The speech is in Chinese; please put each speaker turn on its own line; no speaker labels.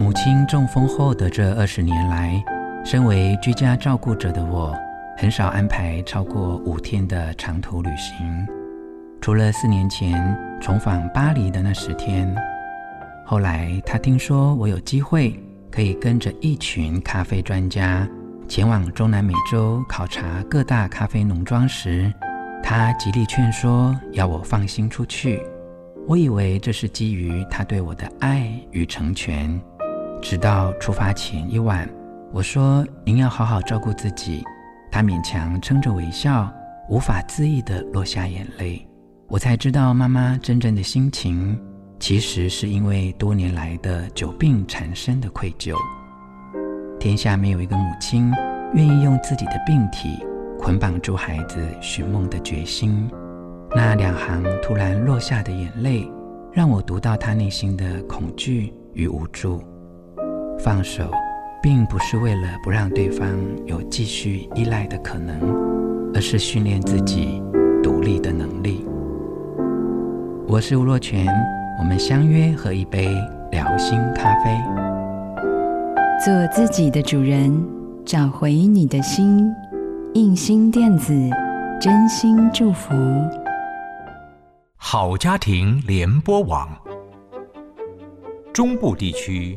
母亲中风后的这二十年来，身为居家照顾者的我，很少安排超过五天的长途旅行，除了四年前重返巴黎的那十天。后来，他听说我有机会可以跟着一群咖啡专家前往中南美洲考察各大咖啡农庄时，他极力劝说，要我放心出去。我以为这是基于他对我的爱与成全。直到出发前一晚，我说：“您要好好照顾自己。”他勉强撑着微笑，无法自抑地落下眼泪。我才知道，妈妈真正的心情。其实是因为多年来的久病缠身的愧疚。天下没有一个母亲愿意用自己的病体捆绑住孩子寻梦的决心。那两行突然落下的眼泪，让我读到他内心的恐惧与无助。放手，并不是为了不让对方有继续依赖的可能，而是训练自己独立的能力。我是吴若泉。我们相约喝一杯聊心咖啡，
做自己的主人，找回你的心。印心电子，真心祝福。
好家庭联播网，中部地区